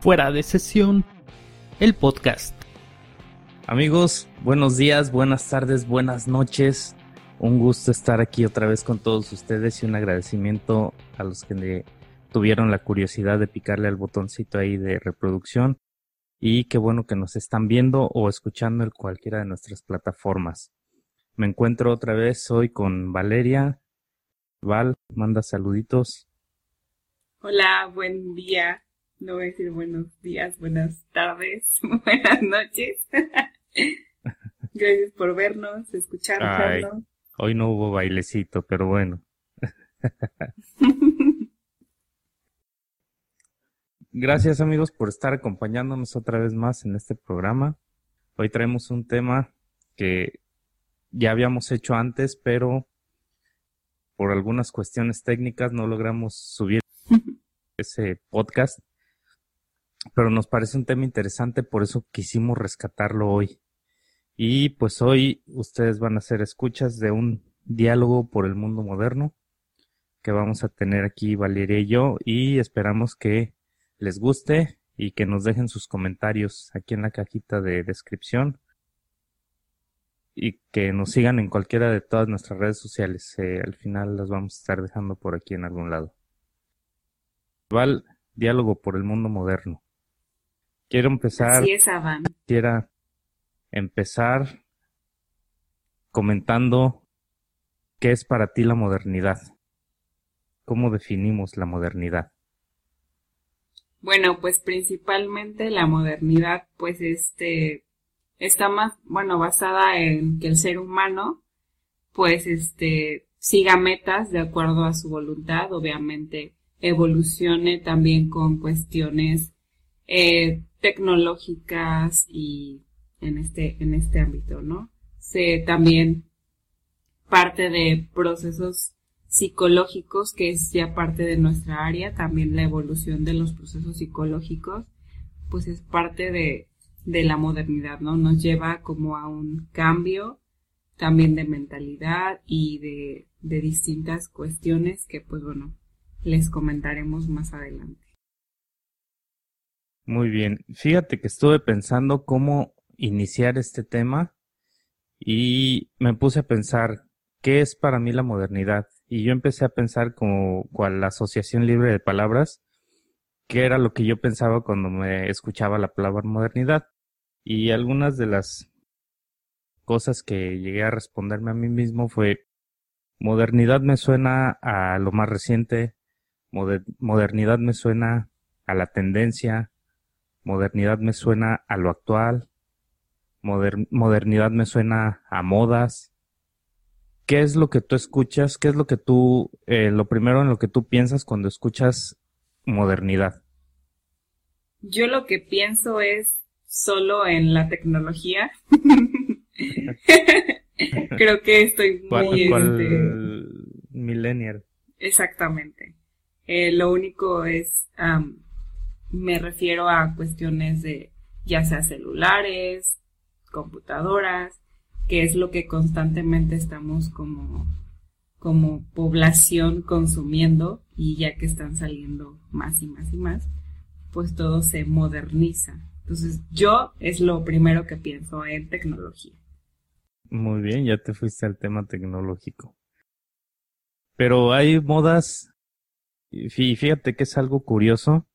Fuera de sesión, el podcast. Amigos, buenos días, buenas tardes, buenas noches. Un gusto estar aquí otra vez con todos ustedes y un agradecimiento a los que le tuvieron la curiosidad de picarle al botoncito ahí de reproducción. Y qué bueno que nos están viendo o escuchando en cualquiera de nuestras plataformas. Me encuentro otra vez hoy con Valeria. Val, manda saluditos. Hola, buen día. No voy a decir buenos días, buenas tardes, buenas noches. Gracias por vernos, escucharnos. hoy no hubo bailecito, pero bueno. Gracias amigos por estar acompañándonos otra vez más en este programa. Hoy traemos un tema que ya habíamos hecho antes, pero por algunas cuestiones técnicas no logramos subir ese podcast. Pero nos parece un tema interesante, por eso quisimos rescatarlo hoy. Y pues hoy ustedes van a ser escuchas de un diálogo por el mundo moderno que vamos a tener aquí Valeria y yo y esperamos que les guste y que nos dejen sus comentarios aquí en la cajita de descripción y que nos sigan en cualquiera de todas nuestras redes sociales. Eh, al final las vamos a estar dejando por aquí en algún lado. Val, diálogo por el mundo moderno. Quiero empezar. Así es, Avan. Quiera empezar comentando qué es para ti la modernidad. ¿Cómo definimos la modernidad? Bueno, pues principalmente la modernidad, pues este, está más, bueno, basada en que el ser humano, pues este, siga metas de acuerdo a su voluntad, obviamente evolucione también con cuestiones eh, tecnológicas y en este, en este ámbito, ¿no? Se también parte de procesos psicológicos, que es ya parte de nuestra área, también la evolución de los procesos psicológicos, pues es parte de, de la modernidad, ¿no? Nos lleva como a un cambio también de mentalidad y de, de distintas cuestiones que, pues bueno, les comentaremos más adelante. Muy bien. Fíjate que estuve pensando cómo iniciar este tema y me puse a pensar qué es para mí la modernidad. Y yo empecé a pensar como cual la asociación libre de palabras, qué era lo que yo pensaba cuando me escuchaba la palabra modernidad. Y algunas de las cosas que llegué a responderme a mí mismo fue modernidad me suena a lo más reciente, modernidad me suena a la tendencia, modernidad me suena a lo actual, modernidad me suena a modas. ¿Qué es lo que tú escuchas? ¿Qué es lo que tú, eh, lo primero en lo que tú piensas cuando escuchas modernidad? Yo lo que pienso es solo en la tecnología. Creo que estoy muy... ¿Cuál, este, millennial? Exactamente. Eh, lo único es me refiero a cuestiones de ya sea celulares, computadoras, que es lo que constantemente estamos como, como población consumiendo y ya que están saliendo más y más y más, pues todo se moderniza. Entonces yo es lo primero que pienso en tecnología. Muy bien, ya te fuiste al tema tecnológico. Pero hay modas, y fíjate que es algo curioso,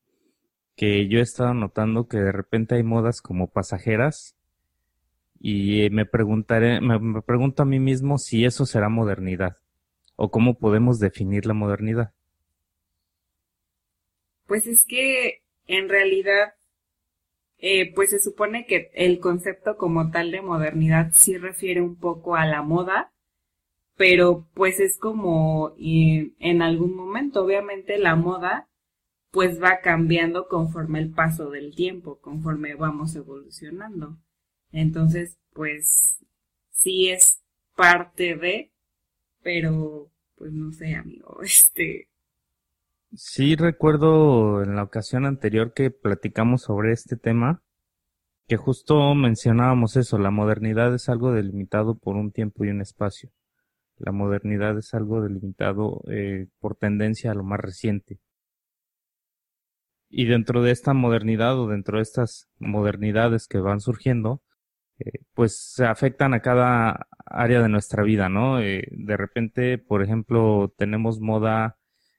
que yo he estado notando que de repente hay modas como pasajeras y me preguntaré, me, pregunto a mí mismo si eso será modernidad o cómo podemos definir la modernidad. Pues es que en realidad, eh, pues se supone que el concepto como tal de modernidad sí refiere un poco a la moda, pero pues es como eh, en algún momento, obviamente la moda pues va cambiando conforme el paso del tiempo, conforme vamos evolucionando. Entonces, pues sí es parte de, pero pues no sé, amigo, este... Sí recuerdo en la ocasión anterior que platicamos sobre este tema, que justo mencionábamos eso, la modernidad es algo delimitado por un tiempo y un espacio. La modernidad es algo delimitado eh, por tendencia a lo más reciente. Y dentro de esta modernidad o dentro de estas modernidades que van surgiendo, eh, pues se afectan a cada área de nuestra vida, ¿no? Eh, de repente, por ejemplo, tenemos moda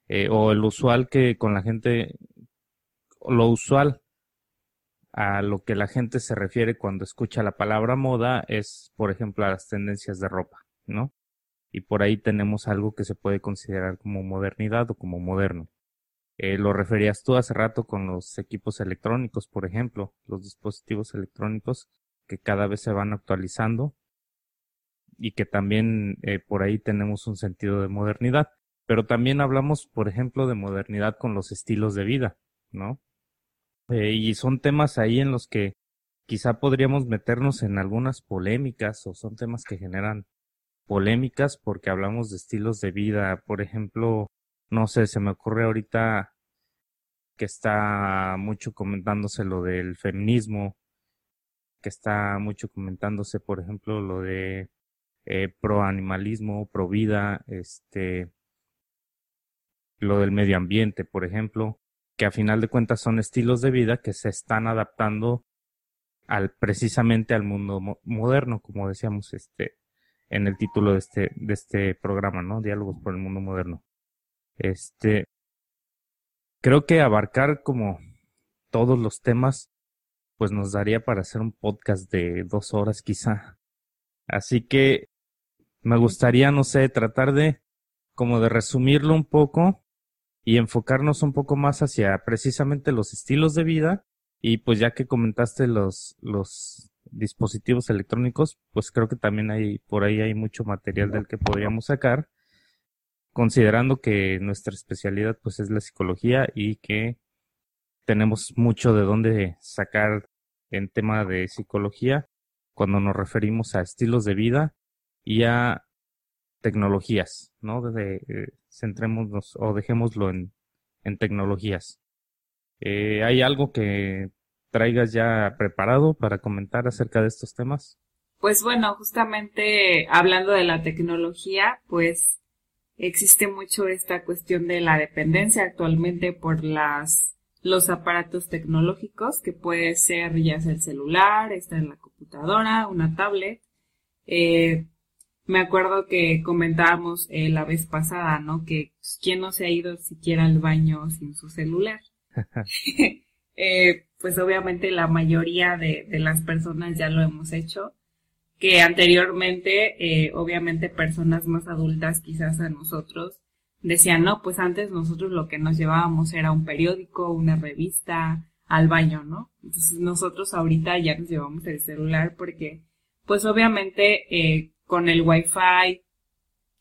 eh, o el usual que con la gente, lo usual a lo que la gente se refiere cuando escucha la palabra moda es, por ejemplo, a las tendencias de ropa, ¿no? Y por ahí tenemos algo que se puede considerar como modernidad o como moderno. Eh, lo referías tú hace rato con los equipos electrónicos, por ejemplo, los dispositivos electrónicos que cada vez se van actualizando y que también eh, por ahí tenemos un sentido de modernidad. Pero también hablamos, por ejemplo, de modernidad con los estilos de vida, ¿no? Eh, y son temas ahí en los que quizá podríamos meternos en algunas polémicas o son temas que generan polémicas porque hablamos de estilos de vida. Por ejemplo, no sé, se me ocurre ahorita que está mucho comentándose lo del feminismo, que está mucho comentándose, por ejemplo, lo de eh, pro animalismo, pro vida, este, lo del medio ambiente, por ejemplo, que a final de cuentas son estilos de vida que se están adaptando al precisamente al mundo moderno, como decíamos este en el título de este de este programa, ¿no? Diálogos por el mundo moderno. Este creo que abarcar como todos los temas pues nos daría para hacer un podcast de dos horas quizá. Así que me gustaría, no sé, tratar de como de resumirlo un poco y enfocarnos un poco más hacia precisamente los estilos de vida y pues ya que comentaste los los dispositivos electrónicos, pues creo que también hay por ahí hay mucho material del que podríamos sacar considerando que nuestra especialidad pues es la psicología y que tenemos mucho de dónde sacar en tema de psicología cuando nos referimos a estilos de vida y a tecnologías, ¿no? De, eh, centrémonos o dejémoslo en, en tecnologías. Eh, ¿Hay algo que traigas ya preparado para comentar acerca de estos temas? Pues bueno, justamente hablando de la tecnología, pues existe mucho esta cuestión de la dependencia actualmente por las los aparatos tecnológicos que puede ser ya sea el celular, está en la computadora, una tablet. Eh, me acuerdo que comentábamos eh, la vez pasada, ¿no? Que pues, quién no se ha ido siquiera al baño sin su celular. eh, pues obviamente la mayoría de, de, las personas ya lo hemos hecho. Que anteriormente, eh, obviamente personas más adultas quizás a nosotros, decían, no, pues antes nosotros lo que nos llevábamos era un periódico, una revista, al baño, ¿no? Entonces nosotros ahorita ya nos llevamos el celular porque, pues obviamente, eh, con el wifi,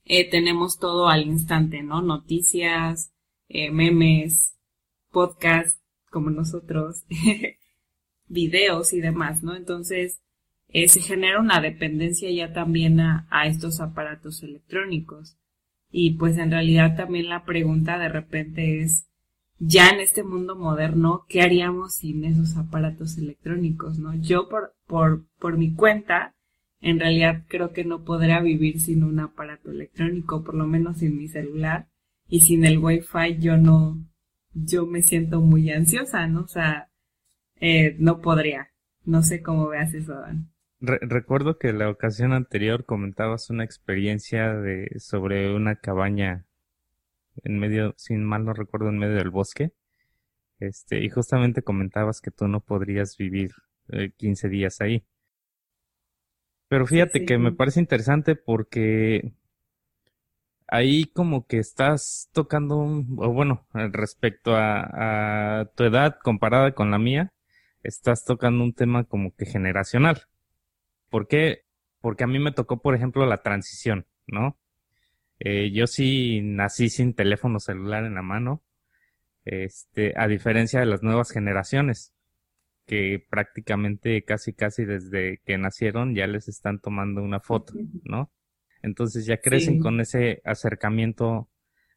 eh, tenemos todo al instante, ¿no? Noticias, eh, memes, podcasts, como nosotros, videos y demás, ¿no? Entonces, eh, se genera una dependencia ya también a, estos aparatos electrónicos. Y pues en realidad también la pregunta de repente es, ya en este mundo moderno, ¿qué haríamos sin esos aparatos electrónicos, no? Yo por, por, por mi cuenta, en realidad creo que no podría vivir sin un aparato electrónico, por lo menos sin mi celular, y sin el wifi yo no, yo me siento muy ansiosa, ¿no? O sea, eh, no podría. No sé cómo veas eso, Dan recuerdo que la ocasión anterior comentabas una experiencia de sobre una cabaña en medio, sin mal no recuerdo, en medio del bosque. Este, y justamente comentabas que tú no podrías vivir eh, 15 días ahí. Pero fíjate que me parece interesante porque ahí como que estás tocando, un, o bueno, respecto a, a tu edad comparada con la mía, estás tocando un tema como que generacional. ¿Por qué? Porque a mí me tocó, por ejemplo, la transición, ¿no? Eh, yo sí nací sin teléfono celular en la mano, este, a diferencia de las nuevas generaciones, que prácticamente casi casi desde que nacieron ya les están tomando una foto, ¿no? Entonces ya crecen con ese acercamiento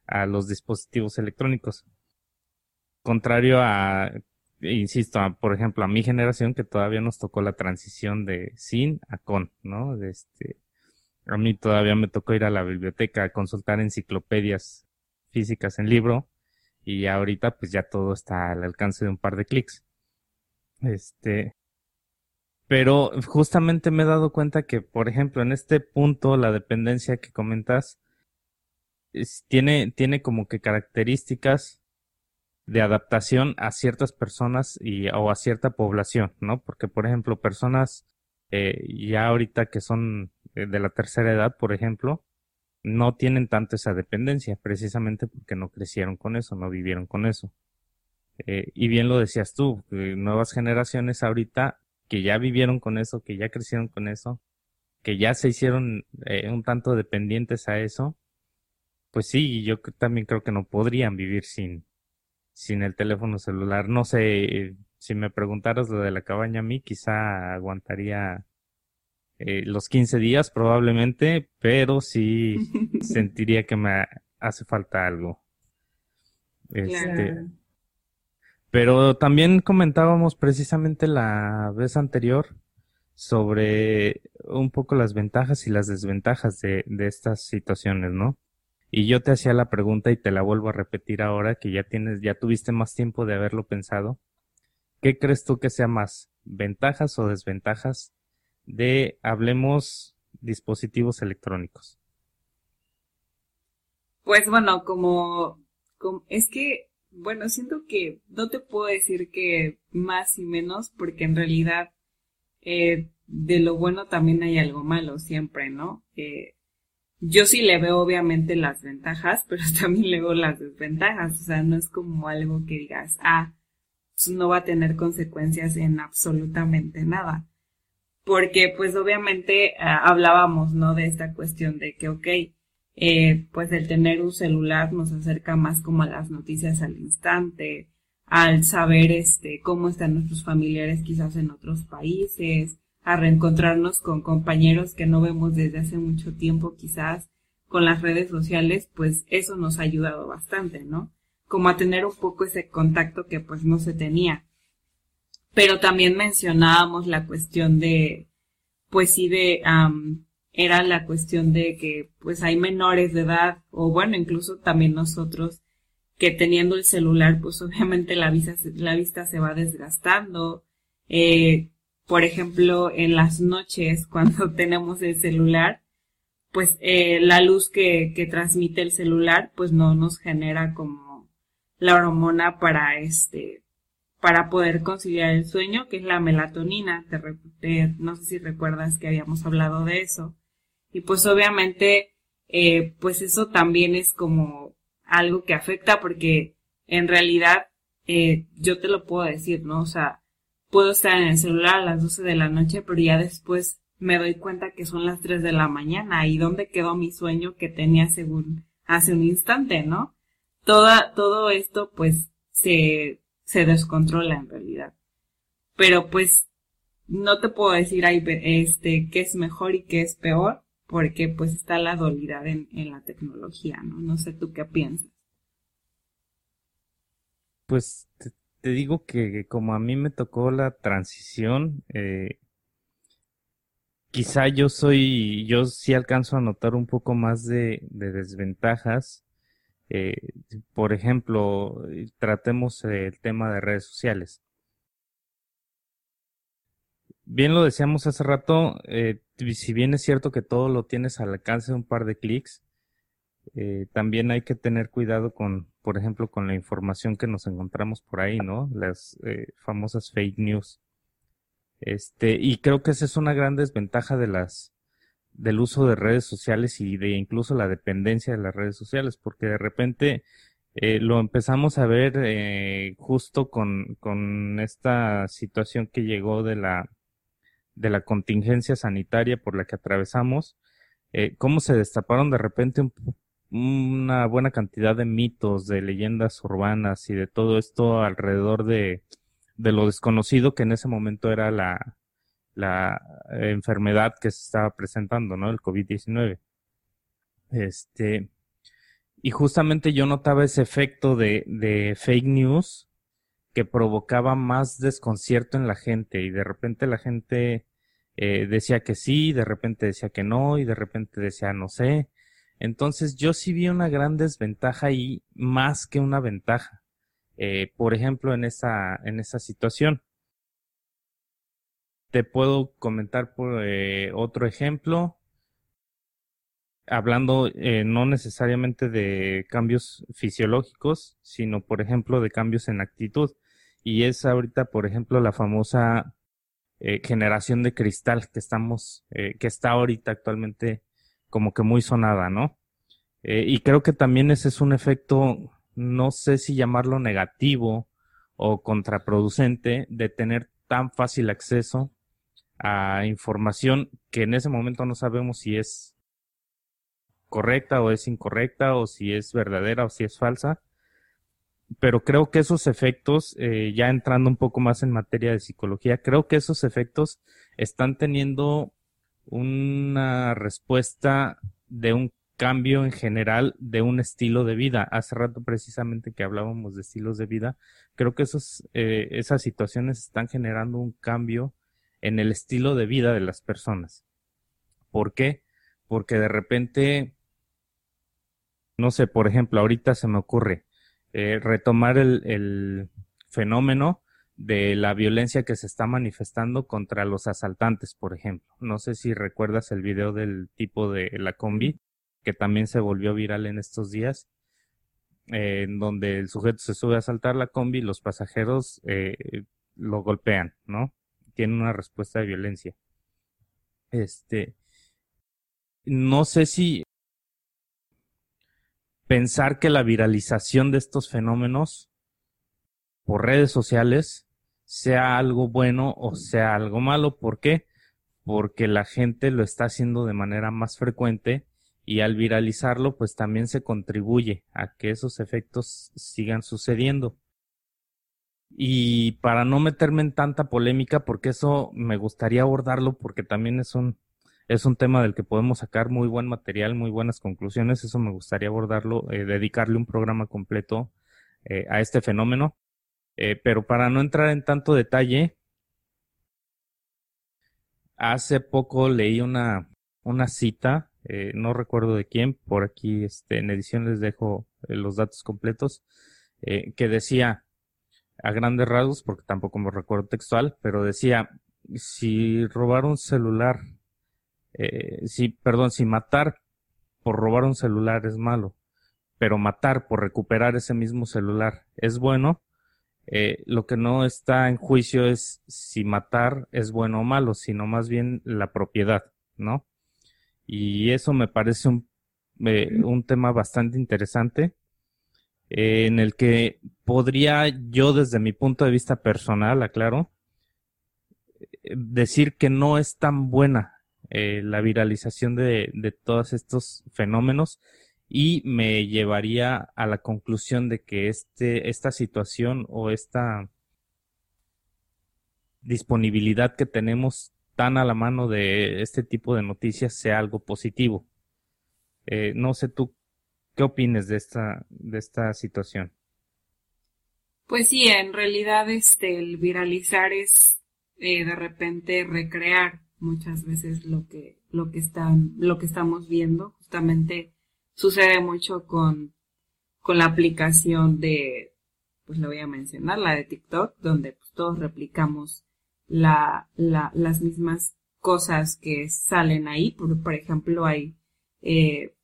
a los dispositivos electrónicos. Contrario a insisto, por ejemplo, a mi generación que todavía nos tocó la transición de sin a con, ¿no? Este, a mí todavía me tocó ir a la biblioteca a consultar enciclopedias físicas en libro y ahorita pues ya todo está al alcance de un par de clics. Este, pero justamente me he dado cuenta que, por ejemplo, en este punto, la dependencia que comentas, tiene, tiene como que características de adaptación a ciertas personas y, o a cierta población, ¿no? Porque, por ejemplo, personas eh, ya ahorita que son eh, de la tercera edad, por ejemplo, no tienen tanto esa dependencia, precisamente porque no crecieron con eso, no vivieron con eso. Eh, y bien lo decías tú, nuevas generaciones ahorita que ya vivieron con eso, que ya crecieron con eso, que ya se hicieron eh, un tanto dependientes a eso, pues sí, yo también creo que no podrían vivir sin, sin el teléfono celular. No sé, si me preguntaras lo de la cabaña a mí, quizá aguantaría eh, los 15 días probablemente, pero sí sentiría que me hace falta algo. Este, Pero también comentábamos precisamente la vez anterior sobre un poco las ventajas y las desventajas de, de estas situaciones, ¿no? Y yo te hacía la pregunta y te la vuelvo a repetir ahora que ya tienes, ya tuviste más tiempo de haberlo pensado. ¿Qué crees tú que sea más? ¿Ventajas o desventajas de hablemos dispositivos electrónicos? Pues bueno, como, es que, bueno, siento que no te puedo decir que más y menos, porque en realidad eh, de lo bueno también hay algo malo siempre, ¿no? Eh, yo sí le veo obviamente las ventajas, pero también le veo las desventajas, o sea, no es como algo que digas, ah, no va a tener consecuencias en absolutamente nada porque pues obviamente ah, hablábamos, ¿no? De esta cuestión de que, ok, eh, pues el tener un celular nos acerca más como a las noticias al instante, al saber este cómo están nuestros familiares quizás en otros países, a reencontrarnos con compañeros que no vemos desde hace mucho tiempo quizás con las redes sociales, pues eso nos ha ayudado bastante, ¿no? Como a tener un poco ese contacto que pues no se tenía pero también mencionábamos la cuestión de, pues sí, de, era la cuestión de que pues hay menores de edad, o bueno, incluso también nosotros, que teniendo el celular, pues obviamente la vista, la vista se va desgastando. Eh, por ejemplo, en las noches, cuando tenemos el celular, pues eh, la luz que, que transmite el celular, pues no nos genera como la hormona para este, para poder conciliar el sueño, que es la melatonina. Te, no sé si recuerdas que habíamos hablado de eso. Y pues obviamente, eh, pues eso también es como algo que afecta porque en realidad eh, yo te lo puedo decir, ¿no? O sea, puedo estar en el celular a las 12 de la noche, pero ya después me doy cuenta que son las 3 de la mañana y dónde quedó mi sueño que tenía según hace un instante, ¿no? Toda, todo esto pues se se descontrola en realidad. Pero pues no te puedo decir ahí este qué es mejor y qué es peor, porque pues está la dualidad en, la tecnología, ¿no? No sé tú qué piensas. Pues te, digo que como a mí me tocó la transición, eh, quizá yo soy, yo sí alcanzo a notar un poco más de desventajas eh, por ejemplo, tratemos el tema de redes sociales. Bien lo decíamos hace rato, eh, si bien es cierto que todo lo tienes al alcance de un par de clics, también hay que tener cuidado con, por ejemplo, con la información que nos encontramos por ahí, ¿no? Las famosas fake news. Este, y creo que esa es una gran desventaja de las, del uso de redes sociales y de incluso la dependencia de las redes sociales, porque de repente eh, lo empezamos a ver eh, justo con, con esta situación que llegó de la, de la contingencia sanitaria por la que atravesamos, eh, cómo se destaparon de repente una buena cantidad de mitos, de leyendas urbanas y de todo esto alrededor de, de lo desconocido que en ese momento era la, la enfermedad que se estaba presentando, ¿no? El COVID-19. Este, y justamente yo notaba ese efecto de, de fake news que provocaba más desconcierto en la gente y de repente la gente eh, decía que sí, de repente decía que no y de repente decía no sé. Entonces yo sí vi una gran desventaja ahí más que una ventaja. Eh, por ejemplo, en esa, en esa situación. Te puedo comentar por eh, otro ejemplo, hablando eh, no necesariamente de cambios fisiológicos, sino por ejemplo de cambios en actitud. Y es ahorita, por ejemplo, la famosa generación de cristal que estamos, que está ahorita actualmente como que muy sonada, ¿no? Eh, y creo que también ese es un efecto, no sé si llamarlo negativo o contraproducente de tener tan fácil acceso a información que en ese momento no sabemos si es correcta o es incorrecta o si es verdadera o si es falsa. Pero creo que esos efectos, eh, ya entrando un poco más en materia de psicología, creo que esos efectos están teniendo una respuesta de un cambio en general de un estilo de vida. Hace rato precisamente que hablábamos de estilos de vida, creo que esos, eh, esas situaciones están generando un cambio en el estilo de vida de las personas. ¿Por qué? Porque de repente, no sé, por ejemplo, ahorita se me ocurre eh, retomar el, el fenómeno de la violencia que se está manifestando contra los asaltantes, por ejemplo. No sé si recuerdas el video del tipo de la combi, que también se volvió viral en estos días, eh, en donde el sujeto se sube a asaltar la combi y los pasajeros eh, lo golpean, ¿no? Tienen una respuesta de violencia. Este, no sé si pensar que la viralización de estos fenómenos por redes sociales sea algo bueno o sea algo malo. ¿Por qué? Porque la gente lo está haciendo de manera más frecuente y al viralizarlo pues también se contribuye a que esos efectos sigan sucediendo. Y para no meterme en tanta polémica, porque eso me gustaría abordarlo, porque también es un, es un tema del que podemos sacar muy buen material, muy buenas conclusiones, eso me gustaría abordarlo, eh, dedicarle un programa completo eh, a este fenómeno. Eh, pero para no entrar en tanto detalle, hace poco leí una, una cita, eh, no recuerdo de quién, por aquí este, en edición les dejo eh, los datos completos, que decía a grandes rasgos, porque tampoco me recuerdo textual, pero decía, si robar un celular, si, perdón, si matar por robar un celular es malo, pero matar por recuperar ese mismo celular es bueno, eh, lo que no está en juicio es si matar es bueno o malo, sino más bien la propiedad, ¿no? Y eso me parece un, eh, un tema bastante interesante eh, en el que podría yo desde mi punto de vista personal, aclaro, eh, decir que no es tan buena eh, la viralización de, de todos estos fenómenos y me llevaría a la conclusión de que este, esta situación o esta disponibilidad que tenemos tan a la mano de este tipo de noticias sea algo positivo. Eh, no sé tú qué opines de esta, de esta situación. Pues sí, en realidad este el viralizar es eh, de repente recrear muchas veces lo que lo que están lo que estamos viendo justamente sucede mucho con, con la aplicación de, pues la voy a mencionar, la de TikTok, donde pues, todos replicamos la, la, las mismas cosas que salen ahí. Por, por ejemplo, hay eh,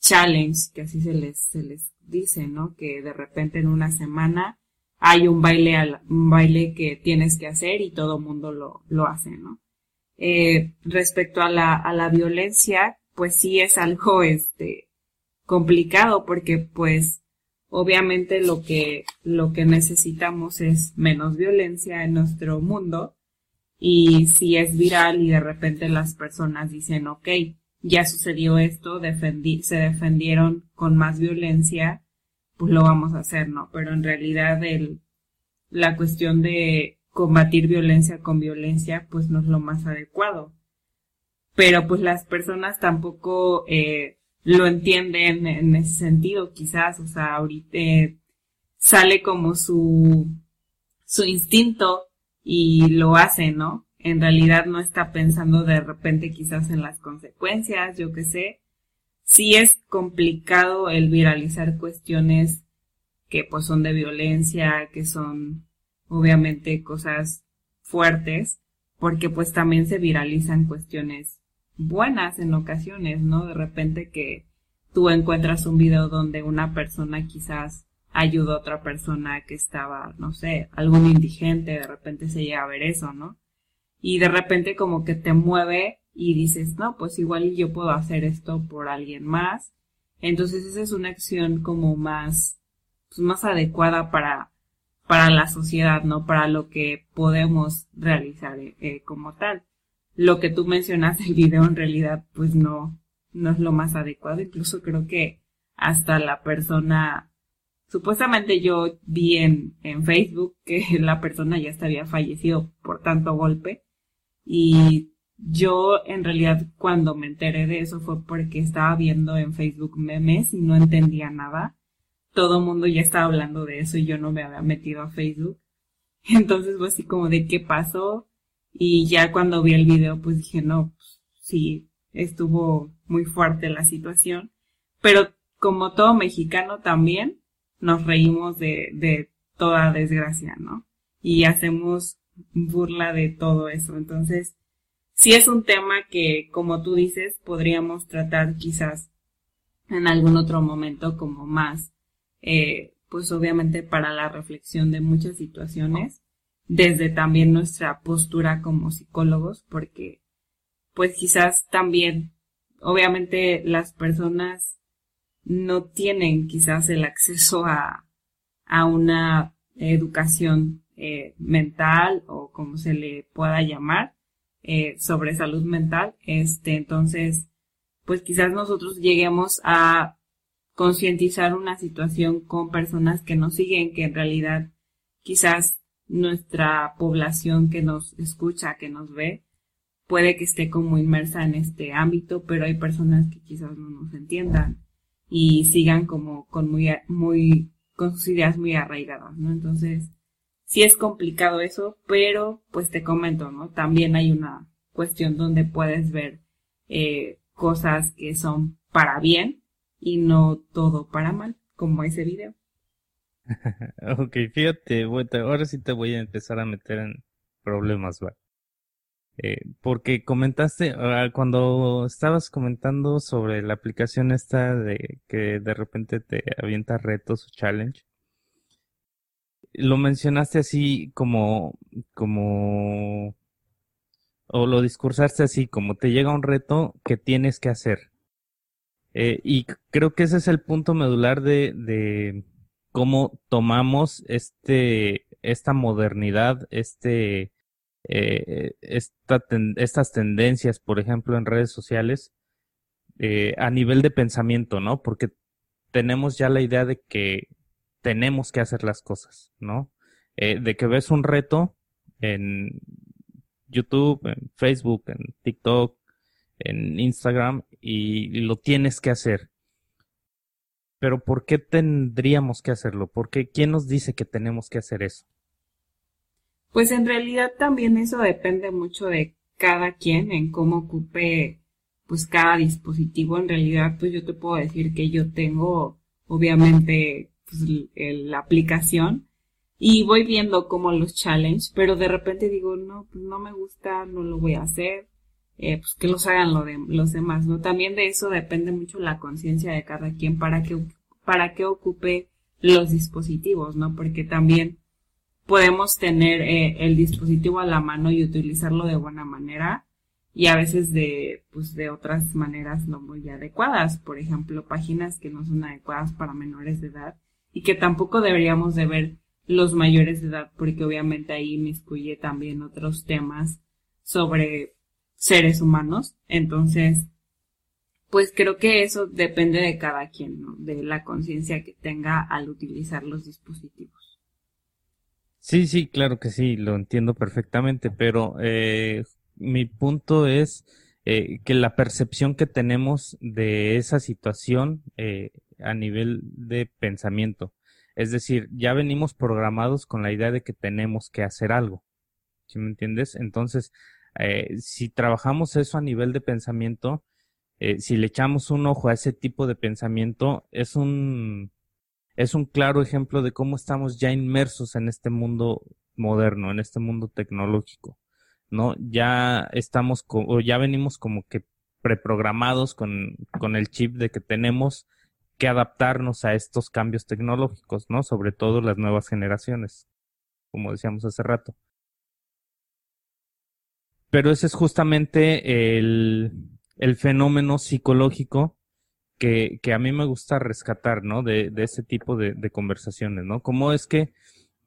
challenge, que así se les, se les dice, ¿no? Que de repente en una semana hay un baile, al, baile que tienes que hacer y todo mundo lo, lo hace, ¿no? Eh, respecto a la, a la violencia, pues sí es algo, este, complicado porque pues obviamente lo que lo que necesitamos es menos violencia en nuestro mundo y si es viral y de repente las personas dicen ok ya sucedió esto defendí, se defendieron con más violencia pues lo vamos a hacer no pero en realidad el la cuestión de combatir violencia con violencia pues no es lo más adecuado. Pero pues las personas tampoco eh, lo entienden en ese sentido, quizás, o sea, ahorita eh, sale como su, su instinto y lo hace, ¿no? En realidad no está pensando de repente quizás en las consecuencias, yo qué sé, sí es complicado el viralizar cuestiones que pues son de violencia, que son obviamente cosas fuertes, porque pues también se viralizan cuestiones buenas en ocasiones, ¿no? De repente que tú encuentras un video donde una persona quizás ayudó a otra persona que estaba, no sé, algún indigente, de repente se llega a ver eso, ¿no? Y de repente como que te mueve y dices, no, pues igual yo puedo hacer esto por alguien más. Entonces esa es una acción como más, pues más adecuada para, para la sociedad, ¿no? Para lo que podemos realizar eh, como tal. Lo que tú mencionas el video en realidad, pues no, no es lo más adecuado. Incluso creo que hasta la persona, supuestamente yo vi en, en Facebook que la persona ya había fallecido por tanto golpe. Y yo en realidad cuando me enteré de eso fue porque estaba viendo en Facebook memes y no entendía nada. Todo el mundo ya estaba hablando de eso y yo no me había metido a Facebook. Entonces fue así como de qué pasó. Y ya cuando vi el video pues dije, no, pues, sí, estuvo muy fuerte la situación. Pero como todo mexicano también nos reímos de, de toda desgracia, ¿no? Y hacemos burla de todo eso. Entonces, sí es un tema que, como tú dices, podríamos tratar quizás en algún otro momento como más, eh, pues obviamente para la reflexión de muchas situaciones, desde también nuestra postura como psicólogos, porque pues quizás también, obviamente las personas no tienen quizás el acceso a, a una educación eh, mental o como se le pueda llamar, eh, sobre salud mental. Este, entonces, pues quizás nosotros lleguemos a concientizar una situación con personas que nos siguen, que en realidad quizás nuestra población que nos escucha, que nos ve, puede que esté como inmersa en este ámbito, pero hay personas que quizás no nos entiendan y sigan como con muy, muy, con sus ideas muy arraigadas, ¿no? Entonces, sí es complicado eso, pero pues te comento, ¿no? También hay una cuestión donde puedes ver eh, cosas que son para bien y no todo para mal, como ese video. ok, fíjate, ahora sí te voy a empezar a meter en problemas, ¿va? Eh, porque comentaste, ah, cuando estabas comentando sobre la aplicación esta de que de repente te avienta retos o challenge, lo mencionaste así como, como, o lo discursaste así, como te llega un reto que tienes que hacer. Eh, y creo que ese es el punto medular de, de cómo tomamos este, esta modernidad, este, eh, esta estas tendencias, por ejemplo, en redes sociales, eh, a nivel de pensamiento, ¿no? Porque tenemos ya la idea de que tenemos que hacer las cosas, ¿no? Eh, de que ves un reto en YouTube, en Facebook, en TikTok, en Instagram y lo tienes que hacer. Pero ¿por qué tendríamos que hacerlo? ¿Por qué? ¿Quién nos dice que tenemos que hacer eso? Pues en realidad también eso depende mucho de cada quien en cómo ocupe pues cada dispositivo. En realidad pues yo te puedo decir que yo tengo obviamente pues, la aplicación y voy viendo como los challenge, pero de repente digo, no, pues no me gusta, no lo voy a hacer, eh, pues que los hagan los demás, ¿no? También de eso depende mucho la conciencia de cada quien para que, para que ocupe los dispositivos, ¿no? Porque también podemos tener eh, el dispositivo a la mano y utilizarlo de buena manera y a veces de, pues de otras maneras no muy adecuadas. Por ejemplo, páginas que no son adecuadas para menores de edad y que tampoco deberíamos de ver los mayores de edad porque obviamente ahí miscuye también otros temas sobre seres humanos. Entonces, pues creo que eso depende de cada quien, ¿no? De la conciencia que tenga al utilizar los dispositivos. Sí, sí, claro que sí, lo entiendo perfectamente, pero eh, mi punto es eh, que la percepción que tenemos de esa situación eh, a nivel de pensamiento. Es decir, ya venimos programados con la idea de que tenemos que hacer algo. ¿Sí me entiendes? Entonces, eh, si trabajamos eso a nivel de pensamiento, eh, si le echamos un ojo a ese tipo de pensamiento, es un, es un claro ejemplo de cómo estamos ya inmersos en este mundo moderno, en este mundo tecnológico, ¿no? Ya estamos, o ya venimos como que preprogramados con, con el chip de que tenemos que adaptarnos a estos cambios tecnológicos, ¿no? Sobre todo las nuevas generaciones, como decíamos hace rato. Pero ese es justamente el, el fenómeno psicológico que, que, a mí me gusta rescatar, ¿no? De, de ese tipo de, de, conversaciones, ¿no? Cómo es que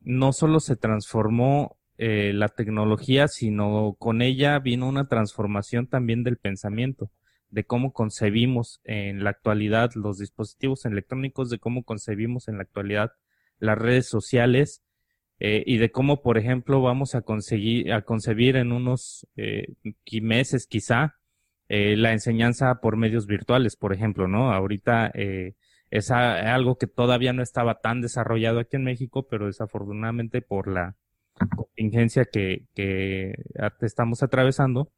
no solo se transformó eh, la tecnología, sino con ella vino una transformación también del pensamiento, de cómo concebimos en la actualidad los dispositivos electrónicos, de cómo concebimos en la actualidad las redes sociales eh, y de cómo, por ejemplo, vamos a conseguir, a concebir en unos eh, meses quizá eh, la enseñanza por medios virtuales, por ejemplo, ¿no? Ahorita es algo que todavía no estaba tan desarrollado aquí en México, pero desafortunadamente por la contingencia que, que estamos atravesando,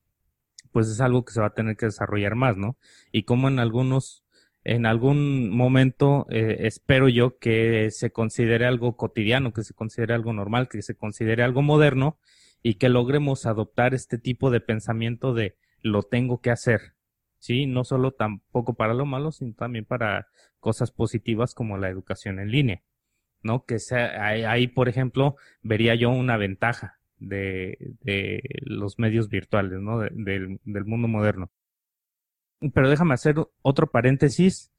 pues es algo que se va a tener que desarrollar más, ¿no? Y como en algunos en algún momento eh, espero yo que se considere algo cotidiano, que se considere algo normal, que se considere algo moderno y que logremos adoptar este tipo de pensamiento de lo tengo que hacer, ¿sí? No solo tampoco para lo malo, sino también para cosas positivas como la educación en línea, ¿no? Que sea, ahí, por ejemplo, vería yo una ventaja de, los medios virtuales, ¿no? del mundo moderno. Pero déjame hacer otro paréntesis,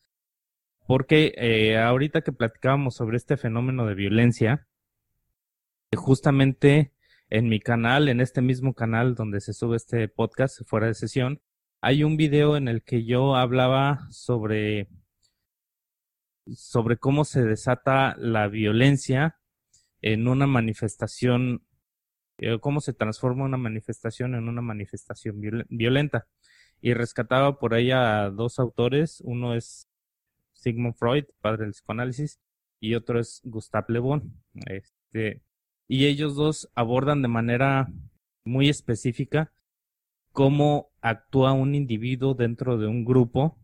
porque eh, ahorita que platicábamos sobre este fenómeno de violencia, justamente en mi canal, en este mismo canal donde se sube este podcast fuera de sesión, hay un video en el que yo hablaba sobre sobre cómo se desata la violencia en una manifestación, eh, cómo se transforma una manifestación en una manifestación violenta y rescataba por ahí a dos autores, uno es Sigmund Freud, padre del psicoanálisis, y otro es Gustave Le Bon. Este, y ellos dos abordan de manera muy específica cómo actúa un individuo dentro de un grupo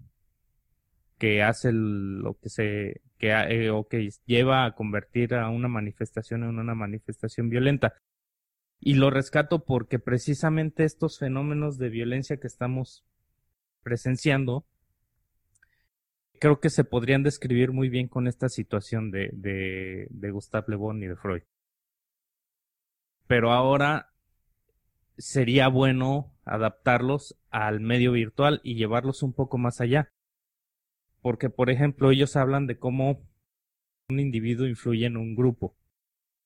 que hace lo que se que eh, o que lleva a convertir a una manifestación en una manifestación violenta. Y lo rescato porque precisamente estos fenómenos de violencia que estamos presenciando, creo que se podrían describir muy bien con esta situación de, de, de Gustave Le Bon y de Freud. Pero ahora sería bueno adaptarlos al medio virtual y llevarlos un poco más allá. Porque, por ejemplo, ellos hablan de cómo un individuo influye en un grupo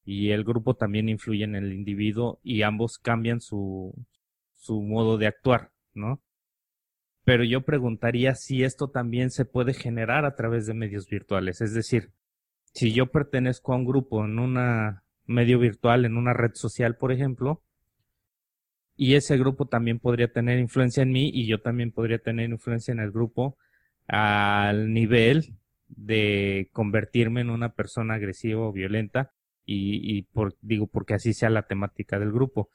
y el grupo también influye en el individuo y ambos cambian su, su modo de actuar, ¿no? Pero yo preguntaría si esto también se puede generar a través de medios virtuales. Es decir, si yo pertenezco a un grupo en un medio virtual, en una red social, por ejemplo, y ese grupo también podría tener influencia en mí y yo también podría tener influencia en el grupo al nivel de convertirme en una persona agresiva o violenta y, por, digo porque así sea la temática del grupo.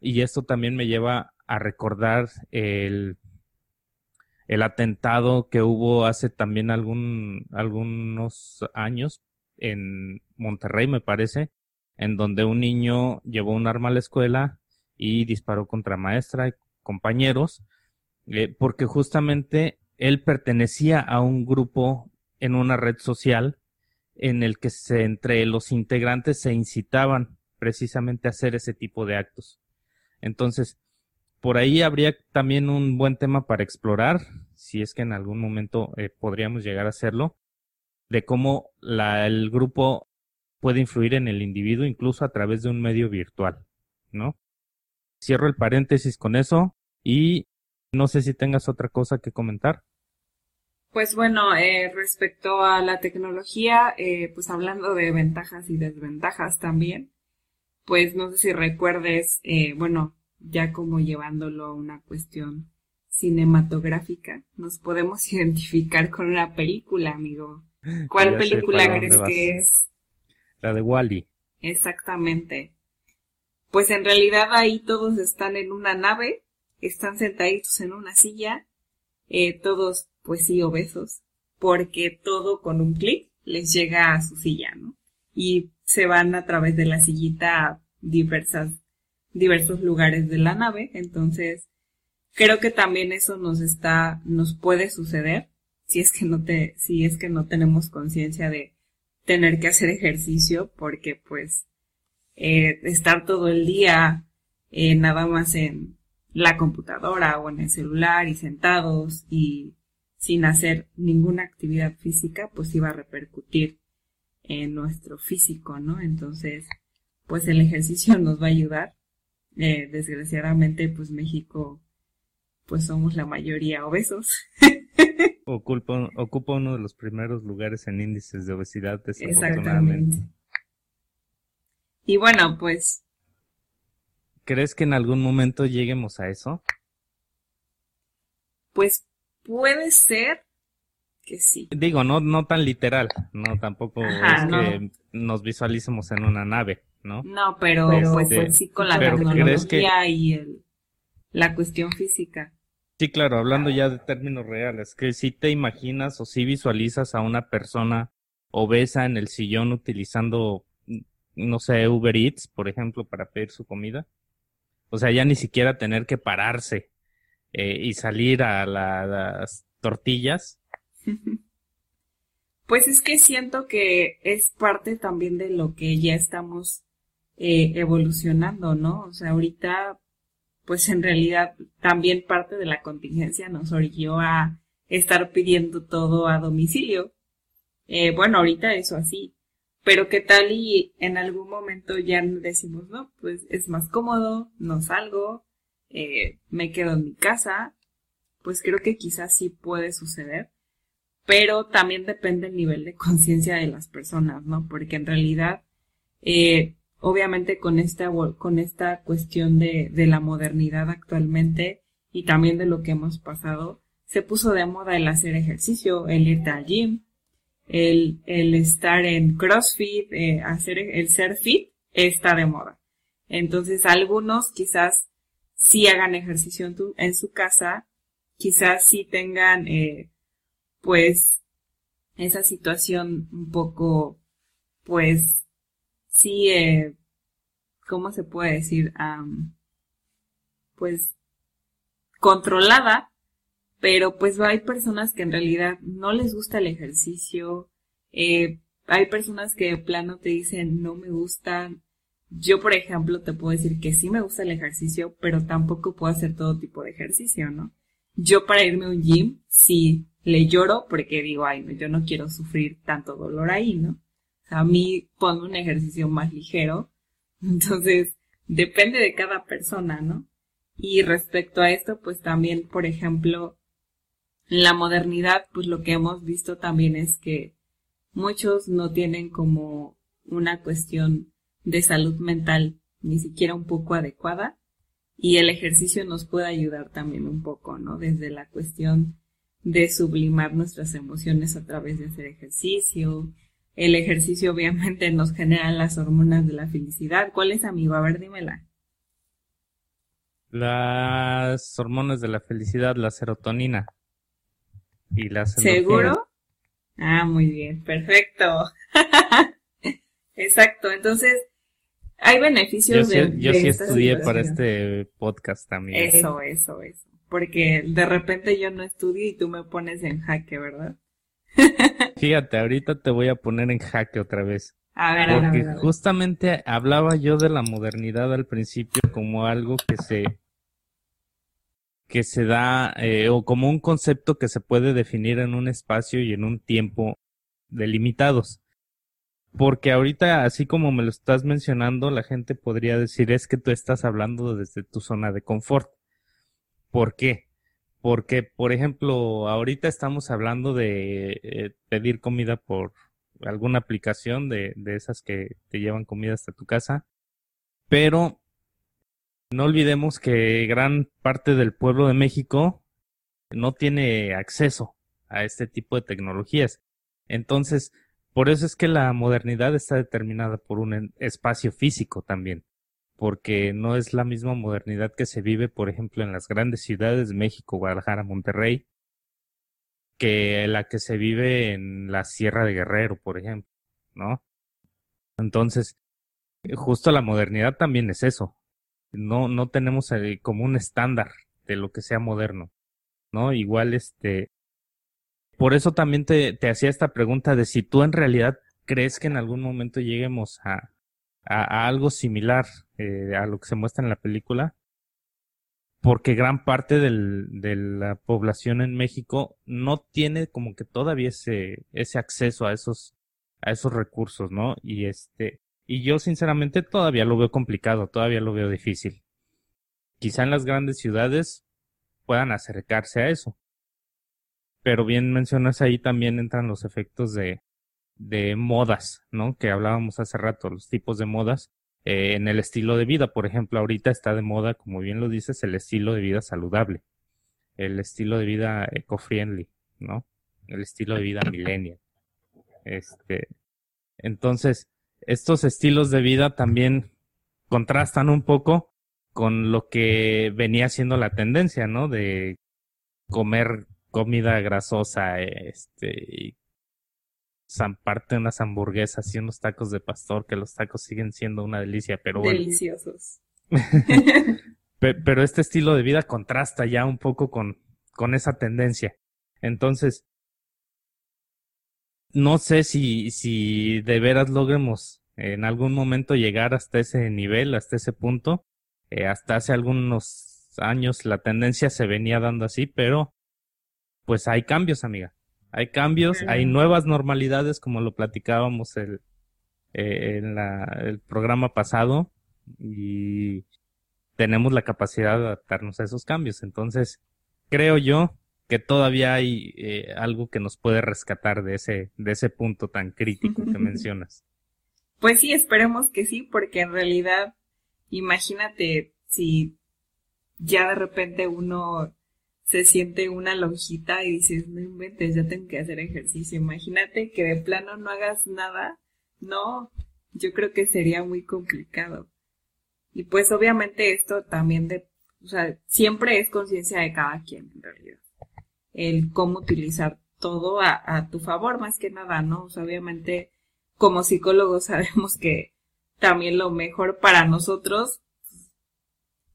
Y esto también me lleva a recordar el, el atentado que hubo hace también algún, algunos años en Monterrey, me parece, en donde un niño llevó un arma a la escuela y disparó contra maestra y compañeros, eh, porque justamente él pertenecía a un grupo en una red social en el que se, entre los integrantes se incitaban precisamente a hacer ese tipo de actos. Entonces, por ahí habría también un buen tema para explorar, si es que en algún momento eh, podríamos llegar a hacerlo, de cómo el grupo puede influir en el individuo incluso a través de un medio virtual, ¿no? Cierro el paréntesis con eso y no sé si tengas otra cosa que comentar. Pues bueno, eh, respecto a la tecnología, eh, pues hablando de ventajas y desventajas también, pues no sé si recuerdes, eh, bueno, ya como llevándolo a una cuestión cinematográfica, nos podemos identificar con una película, amigo. ¿Cuál película crees que es? La de Wally. Exactamente. Pues en realidad ahí todos están en una nave, están sentaditos en una silla eh, todos pues sí obesos, porque todo con un clic les llega a su silla, ¿no? Y se van a través de la sillita a diversas, diversos lugares de la nave, entonces creo que también eso nos está, nos puede suceder si es que no te, si es que no tenemos conciencia de tener que hacer ejercicio, porque pues eh, estar todo el día eh, nada más en la computadora o en el celular y sentados y sin hacer ninguna actividad física, pues iba a repercutir en nuestro físico, ¿no? Entonces, pues el ejercicio nos va a ayudar. Eh, desgraciadamente, pues México, pues somos la mayoría obesos. ocupa, ocupa uno de los primeros lugares en índices de obesidad, desafortunadamente. Exactamente. Y bueno, pues ¿Crees que en algún momento lleguemos a eso? Pues puede ser que sí. Digo, no, no tan literal, no tampoco es que nos visualicemos en una nave, ¿no? No, pero, pues, pues, sí con la tecnología y el, la cuestión física. Sí, claro, hablando ya de términos reales, que si te imaginas o si visualizas a una persona obesa en el sillón utilizando, no sé, Uber Eats, por ejemplo, para pedir su comida. O sea, ya ni siquiera tener que pararse eh, y salir a las tortillas. Pues es que siento que es parte también de lo que ya estamos eh, evolucionando, ¿no? O sea, ahorita, pues en realidad también parte de la contingencia nos orilló a estar pidiendo todo a domicilio. Eh, bueno, ahorita eso así, pero qué tal y en algún momento ya decimos, no, pues es más cómodo, no salgo, eh, me quedo en mi casa, pues creo que quizás sí puede suceder, pero también depende el nivel de conciencia de las personas, ¿no? Porque en realidad, eh, obviamente con esta, con esta cuestión de, de la modernidad actualmente y también de lo que hemos pasado, se puso de moda el hacer ejercicio, el irte al gym, el, el estar en CrossFit, eh, hacer el ser fit, está de moda. Entonces, algunos quizás sí hagan ejercicio en, en su casa, quizás sí tengan, eh, pues, esa situación un poco, pues, sí, eh, ¿cómo se puede decir? pues, controlada, pero pues hay personas que en realidad no les gusta el ejercicio, eh, hay personas que de plano te dicen no me gustan. Yo, por ejemplo, te puedo decir que sí me gusta el ejercicio, pero tampoco puedo hacer todo tipo de ejercicio, ¿no? Yo para irme a un gym, sí le lloro porque digo, ay, no, yo no quiero sufrir tanto dolor ahí, ¿no? O sea, a mí pongo un ejercicio más ligero. Entonces, depende de cada persona, ¿no? Y respecto a esto, pues también, por ejemplo, en la modernidad, pues lo que hemos visto también es que muchos no tienen como una cuestión de salud mental ni siquiera un poco adecuada y el ejercicio nos puede ayudar también un poco, ¿no? Desde la cuestión de sublimar nuestras emociones a través de hacer ejercicio. El ejercicio obviamente nos genera las hormonas de la felicidad. ¿Cuál es, amigo? A ver, dímela. Las hormonas de la felicidad, la serotonina. Y las ¿Seguro? Ah, muy bien, perfecto. Exacto, entonces hay beneficios yo de, Yo sí estudié para este podcast también. Eso, eso, eso. Porque de repente yo no estudio y tú me pones en jaque, ¿verdad? Fíjate, ahorita te voy a poner en jaque otra vez. A ver, Porque justamente hablaba yo de la modernidad al principio como algo que se que se da eh, o como un concepto que se puede definir en un espacio y en un tiempo delimitados. Porque ahorita, así como me lo estás mencionando, la gente podría decir es que tú estás hablando desde tu zona de confort. ¿Por qué? Porque, por ejemplo, ahorita estamos hablando de eh, pedir comida por alguna aplicación de, de esas que te llevan comida hasta tu casa. Pero no olvidemos que gran parte del pueblo de México no tiene acceso a este tipo de tecnologías. Entonces, por eso es que la modernidad está determinada por un espacio físico también, porque no es la misma modernidad que se vive, por ejemplo, en las grandes ciudades, México, Guadalajara, Monterrey, que la que se vive en la Sierra de Guerrero, por ejemplo, ¿no? Entonces, justo la modernidad también es eso. No, no tenemos eh, como un estándar de lo que sea moderno, ¿no? Igual, este, por eso también te, te hacía esta pregunta de si tú en realidad crees que en algún momento lleguemos a, a, algo similar eh, a lo que se muestra en la película, porque gran parte del, de la población en México no tiene como que todavía ese, ese acceso a esos, a esos recursos, ¿no? Y este, y yo sinceramente todavía lo veo complicado, todavía lo veo difícil. Quizá en las grandes ciudades puedan acercarse a eso. Pero bien mencionas ahí también entran los efectos de, de modas, ¿no? Que hablábamos hace rato, los tipos de modas eh, en el estilo de vida. Por ejemplo, ahorita está de moda, como bien lo dices, el estilo de vida saludable, el estilo de vida eco-friendly, ¿no? El estilo de vida millennial. Este, entonces, estos estilos de vida también contrastan un poco con lo que venía siendo la tendencia, ¿no? De comer comida grasosa, este, zamparte unas hamburguesas y unos tacos de pastor, que los tacos siguen siendo una delicia, pero bueno. Deliciosos. pero este estilo de vida contrasta ya un poco con, con esa tendencia. Entonces, no sé si, si de veras logremos en algún momento llegar hasta ese nivel, hasta ese punto. Eh, hasta hace algunos años la tendencia se venía dando así, pero pues hay cambios, amiga. Hay cambios, hay nuevas normalidades, como lo platicábamos el, eh, en la, el programa pasado, y tenemos la capacidad de adaptarnos a esos cambios. Entonces, creo yo que todavía hay eh, algo que nos puede rescatar de ese, de ese punto tan crítico que mencionas. Pues sí, esperemos que sí, porque en realidad, imagínate si ya de repente uno se siente una lonjita y dices, no inventes, ya tengo que hacer ejercicio. Imagínate que de plano no hagas nada. No, yo creo que sería muy complicado. Y pues obviamente esto también de, o sea, siempre es conciencia de cada quien en realidad. El cómo utilizar todo a, a tu favor más que nada, ¿no? O sea, obviamente como psicólogos sabemos que también lo mejor para nosotros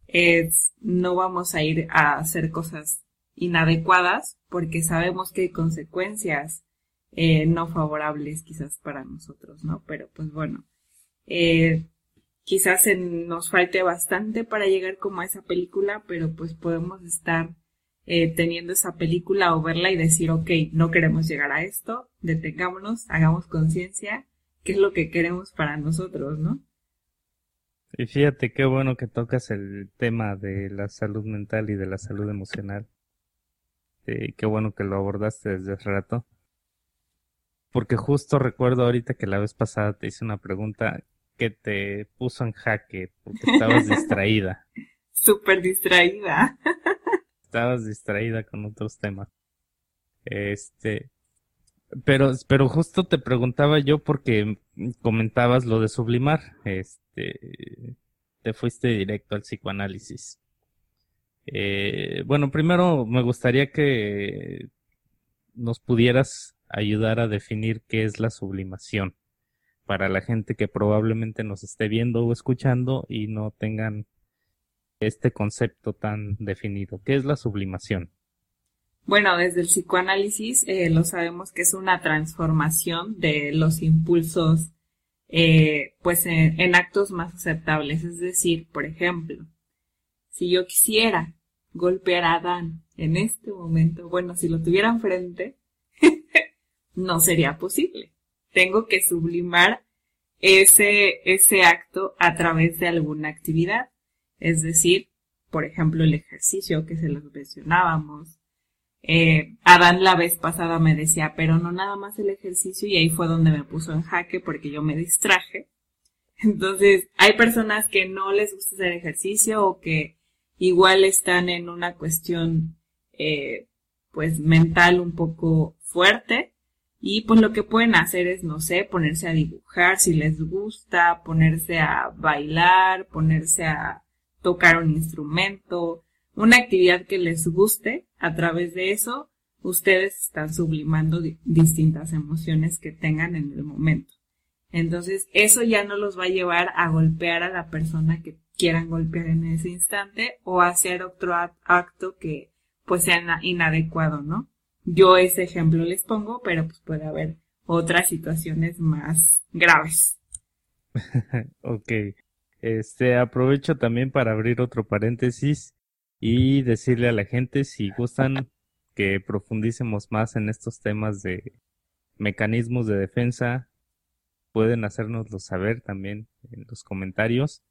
es no vamos a ir a hacer cosas inadecuadas porque sabemos que hay consecuencias eh, no favorables quizás para nosotros, ¿no? Pero pues bueno, eh, quizás nos falte bastante para llegar como a esa película, pero pues podemos estar eh, teniendo esa película o verla y decir, ok, no queremos llegar a esto, detengámonos, hagamos conciencia, qué es lo que queremos para nosotros, ¿no? Y fíjate qué bueno que tocas el tema de la salud mental y de la salud emocional. Este, qué bueno que lo abordaste desde hace rato. Porque justo recuerdo ahorita que la vez pasada te hice una pregunta que te puso en jaque porque estabas distraída. Súper distraída. Estabas distraída con otros temas. Este, pero, pero justo te preguntaba yo porque comentabas lo de sublimar. Este, te fuiste directo al psicoanálisis. Eh, bueno, primero me gustaría que nos pudieras ayudar a definir qué es la sublimación para la gente que probablemente nos esté viendo o escuchando y no tengan este concepto tan definido. ¿Qué es la sublimación? Bueno, desde el psicoanálisis eh, lo sabemos que es una transformación de los impulsos eh, pues en actos más aceptables. Es decir, por ejemplo, si yo quisiera golpear a Adán en este momento, bueno, si lo tuviera enfrente, no sería posible. Tengo que sublimar ese, ese acto a través de alguna actividad. Es decir, por ejemplo, el ejercicio que se los mencionábamos. Eh, Adán la vez pasada me decía, pero no nada más el ejercicio y ahí fue donde me puso en jaque porque yo me distraje. Entonces, hay personas que no les gusta hacer ejercicio o que igual están en una cuestión eh, pues mental un poco fuerte y pues lo que pueden hacer es no sé ponerse a dibujar si les gusta ponerse a bailar ponerse a tocar un instrumento una actividad que les guste a través de eso ustedes están sublimando distintas emociones que tengan en el momento. Entonces, eso ya no los va a llevar a golpear a la persona que quieran golpear en ese instante o hacer otro acto que pues sea inadecuado, ¿no? Yo ese ejemplo les pongo, pero pues puede haber otras situaciones más graves. ok. Este, aprovecho también para abrir otro paréntesis y decirle a la gente si gustan que profundicemos más en estos temas de mecanismos de defensa, pueden hacérnoslo saber también en los comentarios.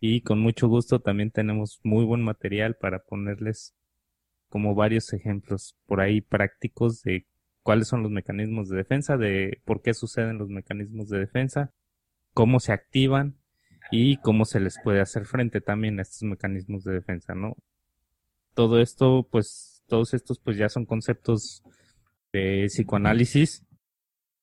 Y con mucho gusto también tenemos muy buen material para ponerles como varios ejemplos por ahí prácticos de cuáles son los mecanismos de defensa, de por qué suceden los mecanismos de defensa, cómo se activan y cómo se les puede hacer frente también a estos mecanismos de defensa, ¿no? Todo esto, pues, todos estos, pues ya son conceptos de psicoanálisis,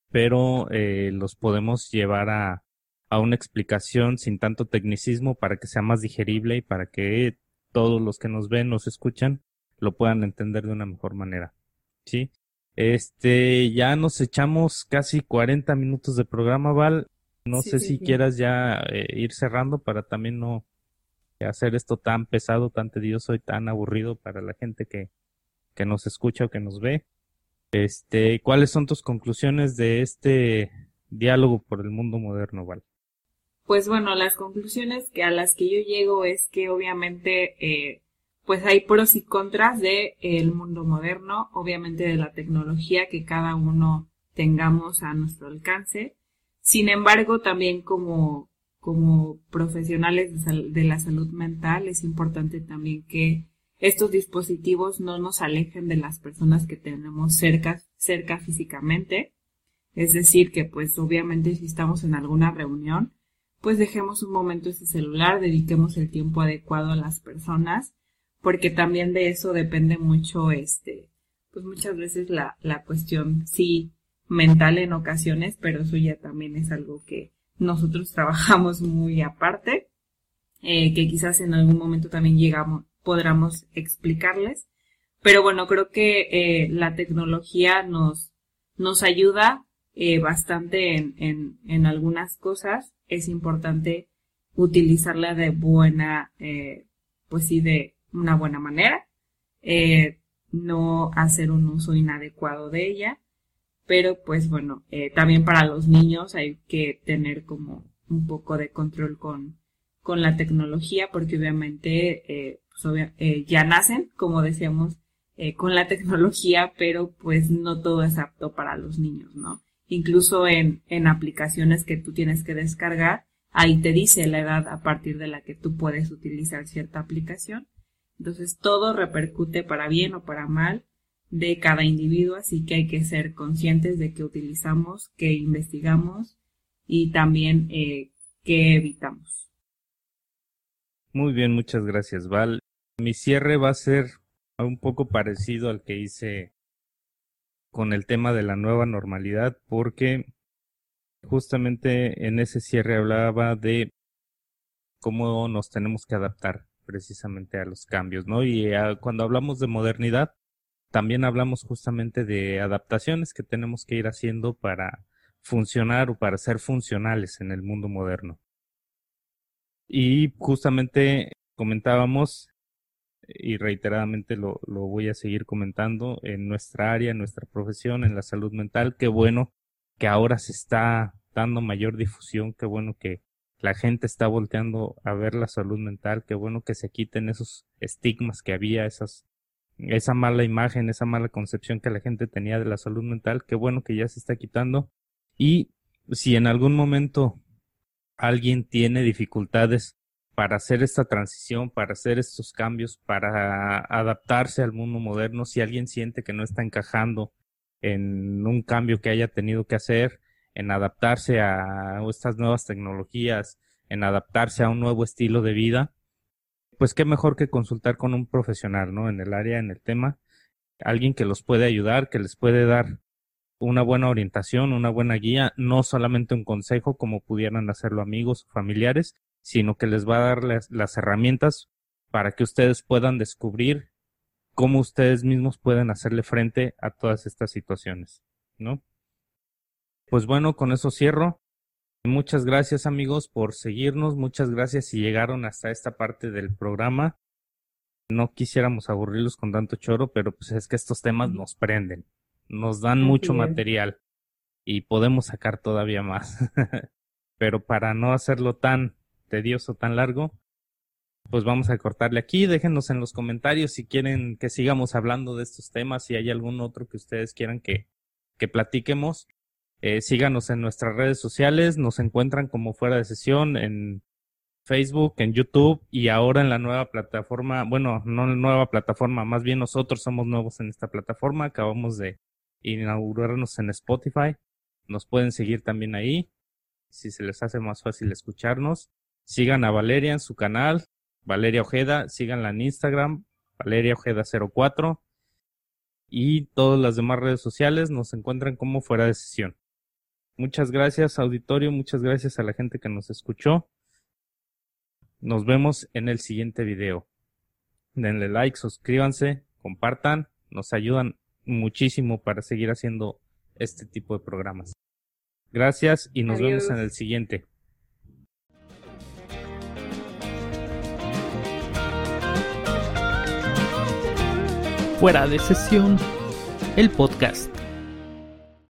pero eh, los podemos llevar a, a una explicación sin tanto tecnicismo para que sea más digerible y para que todos los que nos ven, nos escuchan, lo puedan entender de una mejor manera. ¿Sí? Este, ya nos echamos casi 40 minutos de programa, Val. No sé si quieras ya eh, ir cerrando para también no hacer esto tan pesado, tan tedioso y tan aburrido para la gente que, que nos escucha o que nos ve. Este, ¿cuáles son tus conclusiones de este diálogo por el mundo moderno, Val? Pues bueno, las conclusiones que a las que yo llego es que obviamente eh, pues hay pros y contras de el mundo moderno, obviamente de la tecnología que cada uno tengamos a nuestro alcance. Sin embargo, también como, como profesionales de, la salud mental es importante también que estos dispositivos no nos alejen de las personas que tenemos cerca, cerca físicamente. Es decir, que pues obviamente si estamos en alguna reunión, pues dejemos un momento ese celular, dediquemos el tiempo adecuado a las personas porque también de eso depende mucho, este, pues muchas veces la, la cuestión, sí, mental en ocasiones, pero eso ya también es algo que nosotros trabajamos muy aparte, eh, que quizás en algún momento también llegamos, podamos explicarles. Pero bueno, creo que eh, la tecnología nos, nos ayuda eh, bastante en, en, en, algunas cosas. Es importante utilizarla de buena, pues sí, de, una buena manera, no hacer un uso inadecuado de ella, pero pues bueno, eh, también para los niños hay que tener como un poco de control con, con la tecnología, porque obviamente eh, pues ya nacen, como decíamos, con la tecnología, pero pues no todo es apto para los niños, ¿no? Incluso en, en aplicaciones que tú tienes que descargar, ahí te dice la edad a partir de la que tú puedes utilizar cierta aplicación. Entonces todo repercute para bien o para mal de cada individuo, así que hay que ser conscientes de qué utilizamos, qué investigamos y también eh, qué evitamos. Muy bien, muchas gracias, Val. Mi cierre va a ser un poco parecido al que hice con el tema de la nueva normalidad, porque justamente en ese cierre hablaba de cómo nos tenemos que adaptar precisamente a los cambios, ¿no? Y ah, cuando hablamos de modernidad, también hablamos justamente de adaptaciones que tenemos que ir haciendo para funcionar o para ser funcionales en el mundo moderno. Y justamente comentábamos, y reiteradamente lo, voy a seguir comentando, en nuestra área, en nuestra profesión, en la salud mental, qué bueno que ahora se está dando mayor difusión, qué bueno que la gente está volteando a ver la salud mental, qué bueno que se quiten esos estigmas que había, esas, esa mala imagen, esa mala concepción que la gente tenía de la salud mental, qué bueno que ya se está quitando. Y si en algún momento alguien tiene dificultades para hacer esta transición, para hacer estos cambios, para adaptarse al mundo moderno, si alguien siente que no está encajando en un cambio que haya tenido que hacer, en adaptarse a estas nuevas tecnologías, en adaptarse a un nuevo estilo de vida, pues qué mejor que consultar con un profesional, ¿no? En el área, en el tema, alguien que los puede ayudar, que les puede dar una buena orientación, una buena guía, no solamente un consejo como pudieran hacerlo amigos o familiares, sino que les va a dar las, las herramientas para que ustedes puedan descubrir cómo ustedes mismos pueden hacerle frente a todas estas situaciones, ¿no? Pues bueno, con eso cierro. Muchas gracias amigos por seguirnos, muchas gracias si llegaron hasta esta parte del programa. No quisiéramos aburrirlos con tanto choro, pero pues es que estos temas nos prenden, nos dan mucho material y podemos sacar todavía más. pero para no hacerlo tan tedioso, tan largo, pues vamos a cortarle aquí. Déjenos en los comentarios si quieren que sigamos hablando de estos temas, si hay algún otro que ustedes quieran que, que platiquemos. Eh, síganos en nuestras redes sociales, nos encuentran como fuera de sesión en Facebook, en YouTube y ahora en la nueva plataforma, bueno, no nueva plataforma, más bien nosotros somos nuevos en esta plataforma, acabamos de inaugurarnos en Spotify, nos pueden seguir también ahí, si se les hace más fácil escucharnos. Sigan a Valeria en su canal, Valeria Ojeda, síganla en Instagram, Valeria Ojeda 04 y todas las demás redes sociales nos encuentran como fuera de sesión. Muchas gracias, auditorio. Muchas gracias a la gente que nos escuchó. Nos vemos en el siguiente video. Denle like, suscríbanse, compartan. Nos ayudan muchísimo para seguir haciendo este tipo de programas. Gracias y nos vemos en el siguiente. Fuera de sesión, el podcast.